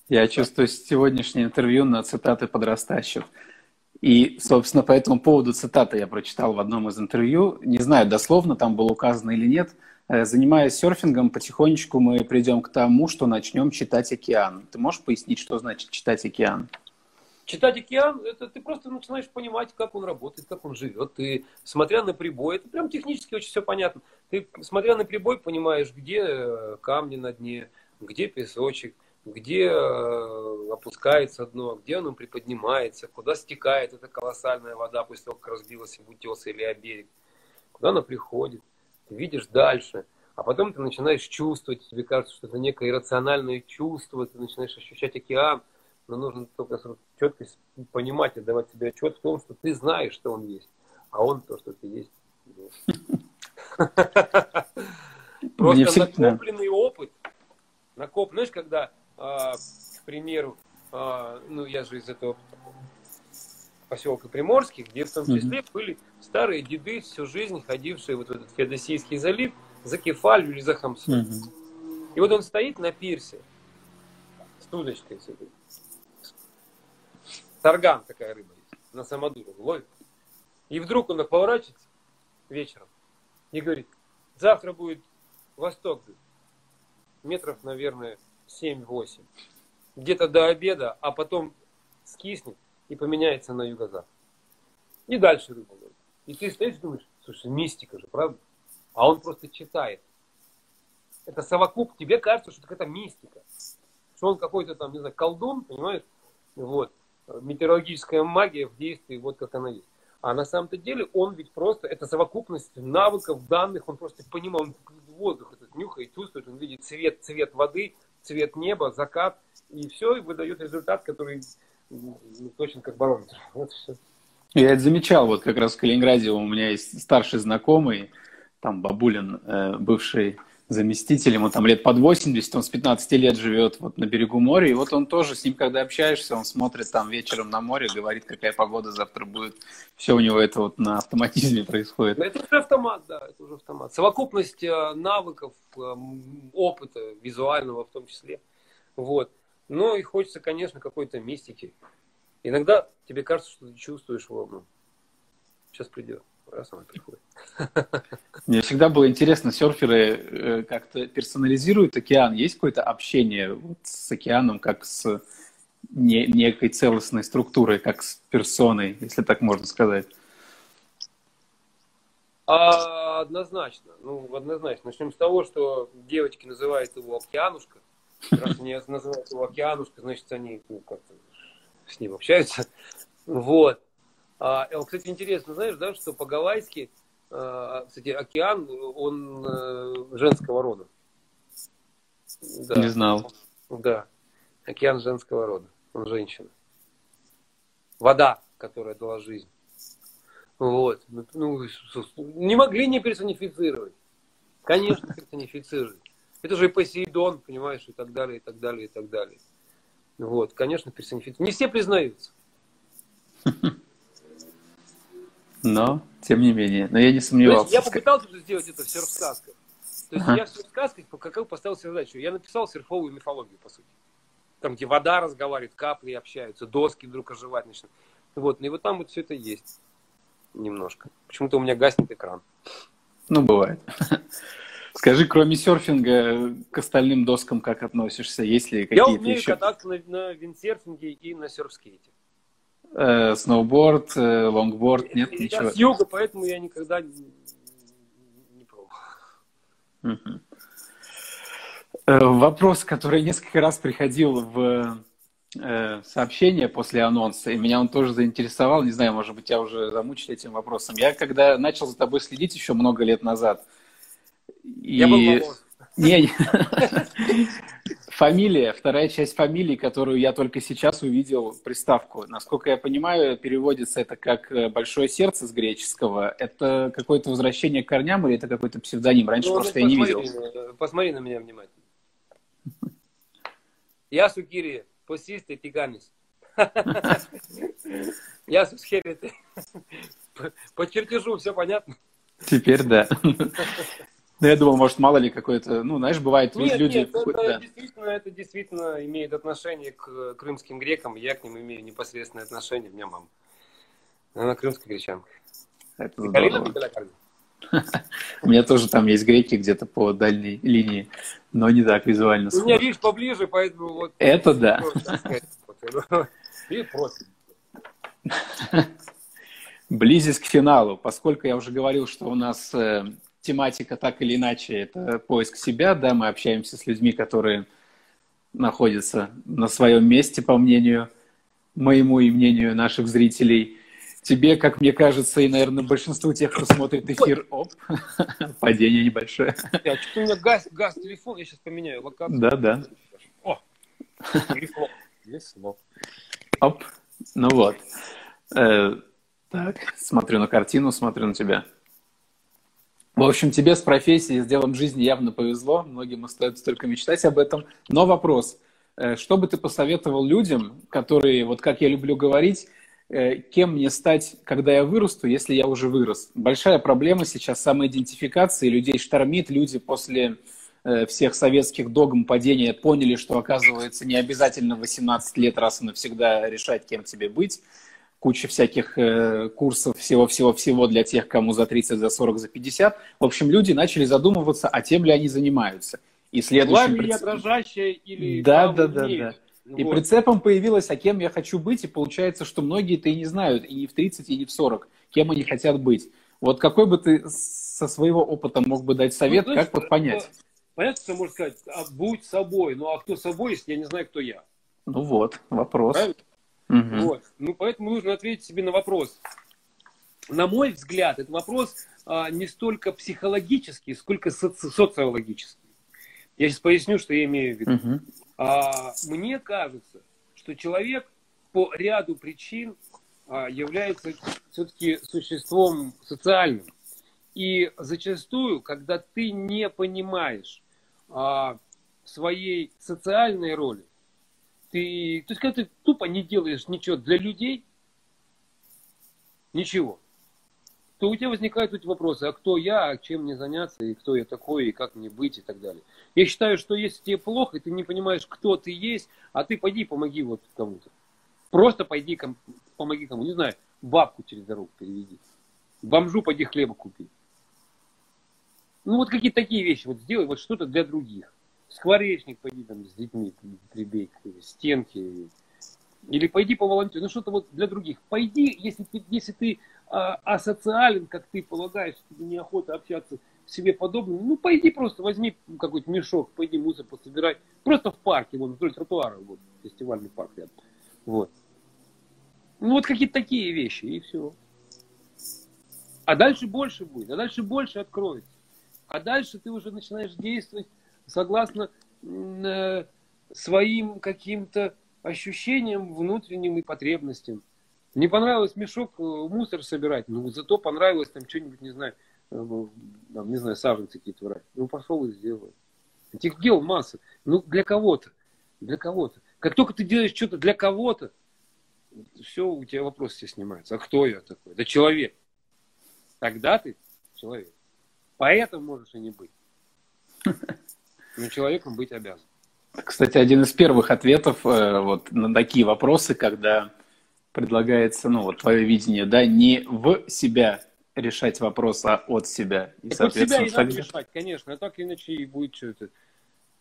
Я чувствую сегодняшнее интервью на цитаты подрастающих. И, собственно, по этому поводу цитаты я прочитал в одном из интервью. Не знаю, дословно там было указано или нет. Э, занимаясь серфингом, потихонечку мы придем к тому, что начнем читать океан. Ты можешь пояснить, что значит читать океан? Читать океан, это ты просто начинаешь понимать, как он работает, как он живет. Ты, смотря на прибой, это прям технически очень все понятно. Ты, смотря на прибой, понимаешь, где э, камни на дне, где песочек, где э, опускается дно, где оно приподнимается, куда стекает эта колоссальная вода после того, как разбилась об утес или об берег, куда она приходит, ты видишь дальше, а потом ты начинаешь чувствовать, тебе кажется, что это некое иррациональное чувство, ты начинаешь ощущать океан, но нужно только четко понимать и давать себе отчет в том, что ты знаешь, что он есть, а он то, что ты есть. Просто накопленный опыт, накоп, знаешь, когда а, к примеру, а, ну, я же из этого поселка Приморский, где в том числе были старые деды, всю жизнь ходившие вот в этот Феодосийский залив за кефалью или за хамсу. И вот он стоит на пирсе с удочкой с этой. Тарган такая рыба есть, на самодуру ловит. И вдруг он поворачивается вечером и говорит, завтра будет восток, метров, наверное, 7-8. Где-то до обеда, а потом скиснет и поменяется на юго-запад. И дальше рыба ловит. И ты стоишь и думаешь, слушай, мистика же, правда? А он просто читает. Это совокуп, тебе кажется, что это мистика. Что он какой-то там, не знаю, колдун, понимаешь? Вот. Метеорологическая магия в действии, вот как она есть. А на самом-то деле он ведь просто, это совокупность навыков, данных, он просто понимал, он воздух этот нюхает, чувствует, он видит цвет, цвет воды, цвет неба, закат, и все, и выдает результат, который ну, точно как барометр. Вот все. Я это замечал, вот как раз в Калининграде у меня есть старший знакомый, там Бабулин, э, бывший заместитель, ему там лет под 80, он с 15 лет живет вот на берегу моря, и вот он тоже с ним, когда общаешься, он смотрит там вечером на море, говорит, какая погода завтра будет, все у него это вот на автоматизме происходит. Это уже автомат, да, это уже автомат. Совокупность э, навыков, э, опыта визуального в том числе, вот. Но и хочется, конечно, какой-то мистики. Иногда тебе кажется, что ты чувствуешь волну. Сейчас придет раз она приходит. Мне всегда было интересно, серферы э, как-то персонализируют океан. Есть какое-то общение вот с океаном, как с не, некой целостной структурой, как с персоной, если так можно сказать? А, однозначно. Ну, однозначно. Начнем с того, что девочки называют его океанушка. Раз они называют его океанушка, значит, они ну, как-то с ним общаются. Вот. А, кстати, интересно, знаешь, да, что по-гавайски, а, кстати, океан, он э, женского рода. Да. Не знал. Да, океан женского рода, он женщина. Вода, которая дала жизнь. Вот. Ну, не могли не персонифицировать. Конечно, персонифицировать. Это же и Посейдон, понимаешь, и так далее, и так далее, и так далее. Вот, конечно, персонифицировать. Не все признаются. Но, тем не менее, но я не сомневался. я попытался сделать это в серф-сказках. То есть ага. я в серф-сказках какую поставил себе задачу. Я написал серфовую мифологию, по сути. Там, где вода разговаривает, капли общаются, доски вдруг оживать начнут. Вот, ну и вот там вот все это есть немножко. Почему-то у меня гаснет экран. Ну, бывает. Скажи, кроме серфинга, к остальным доскам как относишься? Есть ли какие-то Я умею еще... кататься на, на виндсерфинге и на серфскейте. Э, сноуборд, э, лонгборд, нет я ничего? с юга, поэтому я никогда Угу. Вопрос, который несколько раз приходил в э, сообщение после анонса, и меня он тоже заинтересовал. Не знаю, может быть, я уже замучил этим вопросом. Я когда начал за тобой следить еще много лет назад, и... Я был Не, не. Фамилия, вторая часть фамилии, которую я только сейчас увидел приставку. Насколько я понимаю, переводится это как э, «большое сердце» с греческого. Это какое-то возвращение к корням или это какой-то псевдоним? Раньше ну, просто я не видел. Посмотри на меня внимательно. Я сукири, посисты тиганис. Я сусхерите. По чертежу все понятно? Теперь да. Ну, я думал, может, мало ли какой-то, ну, знаешь, бывает нет, люди... Нет, это, да. действительно, это действительно имеет отношение к крымским грекам. Я к ним имею непосредственное отношение. У меня мама. Она крымская гречанка. Это У меня тоже там есть греки где-то по дальней линии, но не так визуально. У меня, видишь, поближе, поэтому вот... Это да. И к финалу. Поскольку я уже говорил, что у нас э, тематика так или иначе это поиск себя, да, мы общаемся с людьми, которые находятся на своем месте, по мнению моему и мнению наших зрителей. Тебе, как мне кажется, и, наверное, большинству тех, кто смотрит эфир, оп, падение небольшое. А что у меня газ, газ, телефон, я сейчас поменяю локацию. Да, да. О, весло. Оп, ну вот. Э, так, смотрю на картину, смотрю на тебя. В общем, тебе с профессией, с делом жизни явно повезло. Многим остается только мечтать об этом. Но вопрос. Э, что бы ты посоветовал людям, которые, вот как я люблю говорить, э, кем мне стать, когда я вырасту, если я уже вырос? Большая проблема сейчас самоидентификации. Людей штормит. Люди после э, всех советских догм падения поняли, что, оказывается, не обязательно 18 лет раз и навсегда решать, кем тебе быть куча всяких э, курсов, всего-всего-всего для тех, кому за 30, за 40, за 50. В общем, люди начали задумываться, а тем ли они занимаются. И следующим... Прицеп... я дрожащая или... Да, да, да, да. И вот. прицепом появилось, а кем я хочу быть, и получается, что многие-то и не знают, и не в 30, и не в 40, кем они хотят быть. Вот какой бы ты со своего опыта мог бы дать совет, ну, как вот понять? Понятно, что можно сказать, а, будь собой, ну а кто собой, если я не знаю, кто я? Ну вот, вопрос. Правильно? Угу. Вот. Ну, поэтому нужно ответить себе на вопрос. На мой взгляд, это вопрос а, не столько психологический, сколько соци- социологический. Я сейчас поясню, что я имею в виду. Угу. А, мне кажется, что человек по ряду причин а, является все-таки существом социальным. И зачастую, когда ты не понимаешь а, своей социальной роли, ты, то есть, когда ты тупо не делаешь ничего для людей, ничего, то у тебя возникают эти вопросы, а кто я, а чем мне заняться, и кто я такой, и как мне быть, и так далее. Я считаю, что если тебе плохо, и ты не понимаешь, кто ты есть, а ты пойди помоги вот кому-то. Просто пойди помоги кому, не знаю, бабку через дорогу переведи. Бомжу пойди хлеба купи. Ну вот какие-то такие вещи вот сделай, вот что-то для других скворечник пойди там с детьми прибей к стенке. Или пойди по волонтеру, ну что-то вот для других. Пойди, если ты, если ты а, асоциален, как ты полагаешь, тебе неохота общаться с себе подобным, ну пойди просто возьми какой-то мешок, пойди мусор пособирай. Просто в парке, вон вдоль тротуара, вот, фестивальный парк рядом. Вот. Ну вот какие-то такие вещи, и все. А дальше больше будет, а дальше больше откроется. А дальше ты уже начинаешь действовать согласно э, своим каким-то ощущениям внутренним и потребностям. Не понравилось мешок э, мусор собирать, ну зато понравилось там что-нибудь, не знаю, э, там, не знаю, саженцы какие-то брать. Ну пошел и сделай. Этих дел масса. Ну для кого-то. Для кого-то. Как только ты делаешь что-то для кого-то, все, у тебя вопрос все снимается. А кто я такой? Да человек. Тогда ты человек. Поэтому можешь и не быть. Но человеком быть обязан. Кстати, один из первых ответов э, вот на такие вопросы, когда предлагается, ну, вот твое видение, да, не в себя решать вопрос, а от себя. И, так от себя и надо решать, конечно, а так иначе и будет что-то.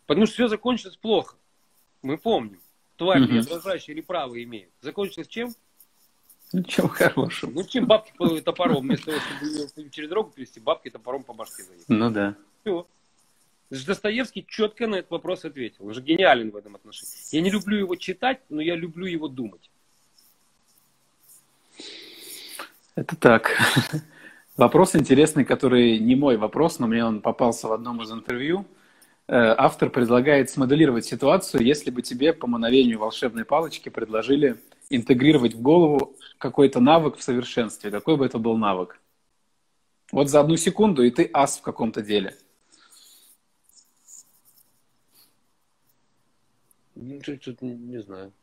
Потому что все закончится плохо. Мы помним. Тварь угу. дрожащая или право имеет. Закончилось чем? Ничем хорошим. Ну, чем бабки по топором, вместо того, чтобы через дорогу перевести, бабки топором по башке заехать. Ну да. Все. Достоевский четко на этот вопрос ответил. Он же гениален в этом отношении. Я не люблю его читать, но я люблю его думать. Это так. Вопрос интересный, который не мой вопрос, но мне он попался в одном из интервью. Э, автор предлагает смоделировать ситуацию, если бы тебе по мановению волшебной палочки предложили интегрировать в голову какой-то навык в совершенстве. Какой бы это был навык? Вот за одну секунду, и ты ас в каком-то деле. Ну, Что-то не знаю.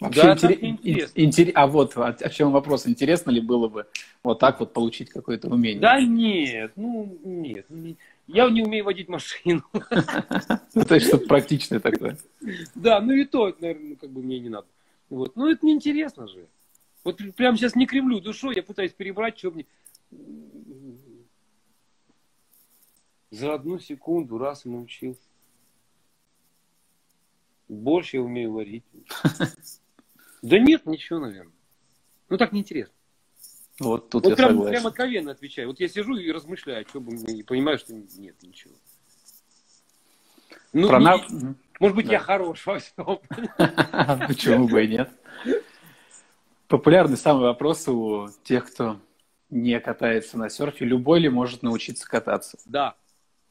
Вообще да, интерес... интересно. Интерес... А вот о, о чем вопрос. Интересно ли было бы вот так вот получить какое-то умение? Да нет, ну нет. Я не умею водить машину. Ну, то есть что-то практичное такое. Да, ну и то, наверное, как бы мне не надо. Вот. Ну это неинтересно же. Вот прямо сейчас не кривлю душой, я пытаюсь перебрать, что мне... За одну секунду раз и научился. Больше я умею варить. Да нет, ничего, наверное. Ну так неинтересно. Вот тут вот я прям, согласен. прям откровенно отвечаю. Вот я сижу и размышляю, что бы мне, и понимаю, что нет ничего. Ну, Про не, может быть, да. я хорош во всем. Почему бы и нет? Популярный самый вопрос у тех, кто не катается на серфе. Любой ли может научиться кататься? Да.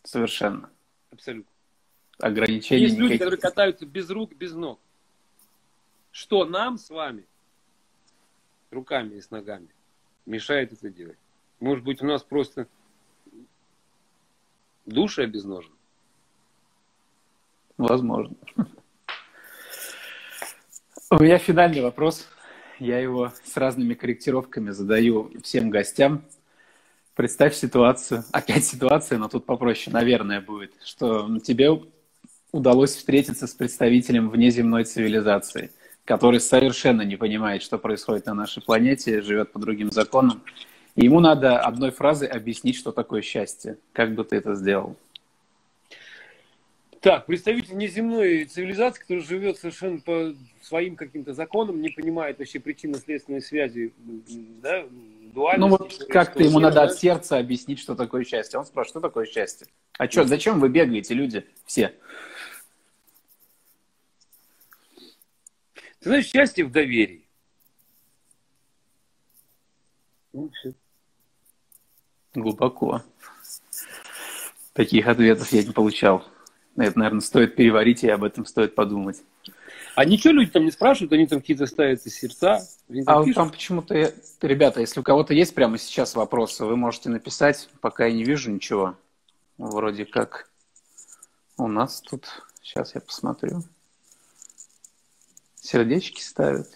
Совершенно. Абсолютно. Ограничений Есть люди, которые катаются без рук, без ног. Что нам с вами, руками и с ногами, мешает это делать? Может быть, у нас просто душа обезножена? Возможно. У меня финальный вопрос. Я его с разными корректировками задаю всем гостям. Представь ситуацию, опять ситуация, но тут попроще, наверное, будет, что тебе удалось встретиться с представителем внеземной цивилизации – который совершенно не понимает, что происходит на нашей планете, живет по другим законам. И ему надо одной фразой объяснить, что такое счастье. Как бы ты это сделал? Так, представитель неземной цивилизации, который живет совершенно по своим каким-то законам, не понимает вообще причинно-следственной связи, да, дуальности. Ну вот как-то ему надо да? от сердца объяснить, что такое счастье. Он спрашивает, что такое счастье? А что, зачем вы бегаете, люди, все? Ты знаешь, счастье в доверии. Ну, Глубоко. Таких ответов я не получал. Это, наверное, стоит переварить, и об этом стоит подумать. А ничего люди там не спрашивают, они там какие-то ставят сердца. А там почему-то, ребята, если у кого-то есть прямо сейчас вопросы, вы можете написать, пока я не вижу ничего. Вроде как у нас тут, сейчас я посмотрю сердечки ставят.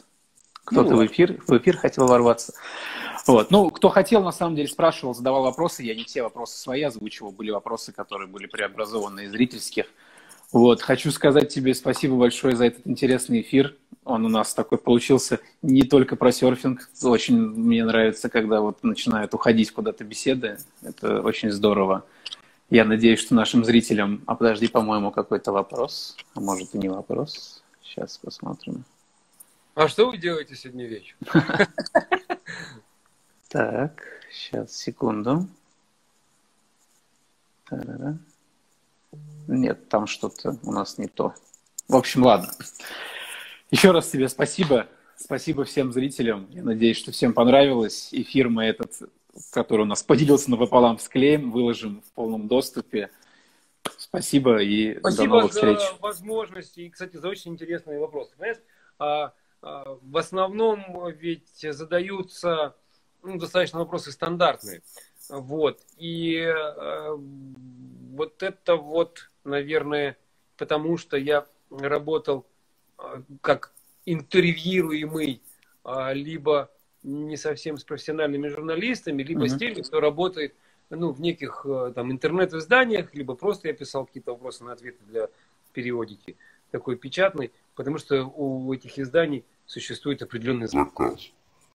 Кто-то ну, в эфир, в эфир хотел ворваться. Вот. Ну, кто хотел, на самом деле, спрашивал, задавал вопросы. Я не все вопросы свои озвучивал. Были вопросы, которые были преобразованы из зрительских. Вот. Хочу сказать тебе спасибо большое за этот интересный эфир. Он у нас такой получился не только про серфинг. Очень мне нравится, когда вот начинают уходить куда-то беседы. Это очень здорово. Я надеюсь, что нашим зрителям... А подожди, по-моему, какой-то вопрос. А может и не вопрос. Сейчас посмотрим. А что вы делаете сегодня вечером? Так, сейчас, секунду. Нет, там что-то у нас не то. В общем, ладно. Еще раз тебе спасибо. Спасибо всем зрителям. Я надеюсь, что всем понравилось. Эфир мы этот, который у нас поделился напополам с клеем, выложим в полном доступе. Спасибо и Спасибо до новых за встреч. возможность и, кстати, за очень интересные вопросы. Понимаешь, а, а, в основном ведь задаются ну, достаточно вопросы стандартные. Вот. И а, вот это вот, наверное, потому что я работал а, как интервьюируемый а, либо не совсем с профессиональными журналистами, либо mm-hmm. с теми, кто работает ну, в неких э, там интернет-изданиях, либо просто я писал какие-то вопросы на ответы для периодики такой печатной, потому что у этих изданий существует определенный заказ.